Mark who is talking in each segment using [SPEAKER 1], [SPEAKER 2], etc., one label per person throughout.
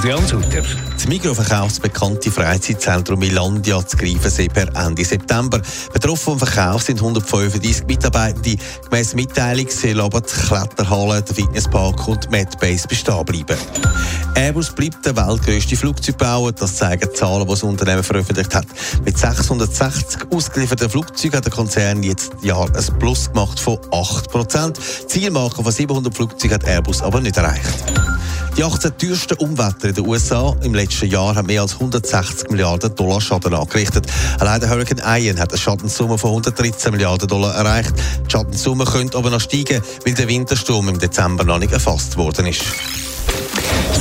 [SPEAKER 1] Adrian Sutter.
[SPEAKER 2] Das Migros verkauft das bekannte Freizeitzentrum Milandia zu Greifensee per Ende September. Betroffen vom Verkauf sind 135 Mitarbeitende. Gemäss Mitteilung sollen aber die Kletterhalle, der Fitnesspark und die Medbase bestehen bleiben. Airbus bleibt der weltgrößte Flugzeugbauer. Das zeigen die Zahlen, die das Unternehmen veröffentlicht hat. Mit 660 ausgelieferten Flugzeugen hat der Konzern jetzt Jahr ein Plus gemacht von 8 Prozent. Zielmarke von 700 Flugzeugen hat Airbus aber nicht erreicht. Die 18 teuersten Umwetter in den USA im letzten Jahr haben mehr als 160 Milliarden Dollar Schaden angerichtet. Allein der Hurricane Ian hat eine Schadenssumme von 113 Milliarden Dollar erreicht. Die Schadenssumme könnte aber noch steigen, weil der Wintersturm im Dezember noch nicht erfasst worden ist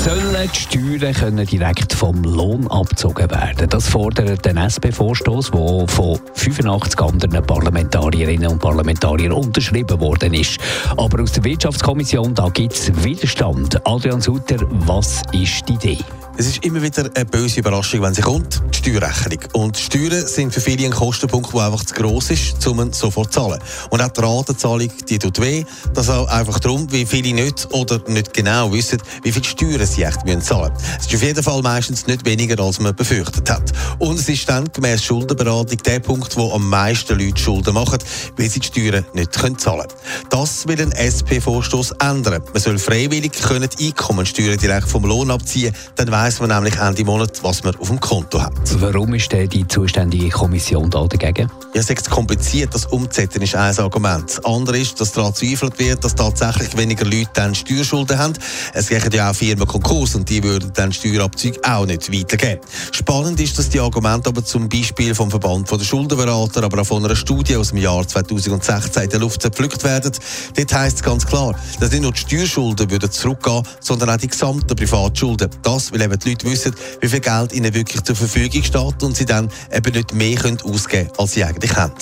[SPEAKER 1] sollen die Steuern können direkt vom Lohn abgezogen werden. Das fordert der SP-Vorstoß, der von 85 anderen Parlamentarierinnen und Parlamentariern unterschrieben worden ist. Aber aus der Wirtschaftskommission da gibt es Widerstand. Adrian Sutter, was ist die Idee?
[SPEAKER 2] Es ist immer wieder eine böse Überraschung, wenn sie kommt, die Steuerrechnung. Und die Steuern sind für viele ein Kostenpunkt, der einfach zu gross ist, um ihn sofort zu zahlen. Und auch die Ratenzahlung, die tut weh. Das auch einfach darum, wie viele nicht oder nicht genau wissen, wie viel Steuern sie echt zahlen müssen. Es ist auf jeden Fall meistens nicht weniger, als man befürchtet hat. Und es ist dann gemäß Schuldenberatung der Punkt, wo am meisten Leute Schulden machen, weil sie die Steuern nicht zahlen können. Das will ein SP-Vorstoß ändern. Man soll freiwillig können Einkommensteuern direkt vom Lohn abziehen, dann weiss man nämlich Ende Monat, was man auf dem Konto hat.
[SPEAKER 1] Warum ist denn die zuständige Kommission da dagegen?
[SPEAKER 2] Ja, es ist kompliziert, das umzusetzen ist ein Argument. Das andere ist, dass daran zweifelt wird, dass tatsächlich weniger Leute dann Steuerschulden haben. Es gehen ja auch Firmen Konkurs und die würden dann Steuerabzüge auch nicht weitergeben. Spannend ist, dass die Argumente aber zum Beispiel vom Verband der Schuldenberater, aber auch von einer Studie aus dem Jahr 2016 in der Luft zerpflückt werden. Dort heisst es ganz klar, dass nicht nur die Steuerschulden würden zurückgehen, sondern auch die gesamten Privatschulden. Das, weil eben die Leute wissen, wie viel Geld ihnen wirklich zur Verfügung steht und sie dann eben nicht mehr ausgeben können, als sie eigentlich haben.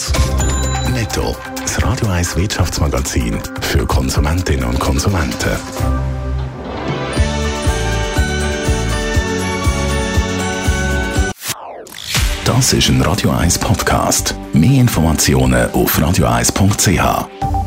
[SPEAKER 3] Netto, das Radio 1 Wirtschaftsmagazin für Konsumentinnen und Konsumenten. Das ist ein Radio 1 Podcast. Mehr Informationen auf radio1.ch.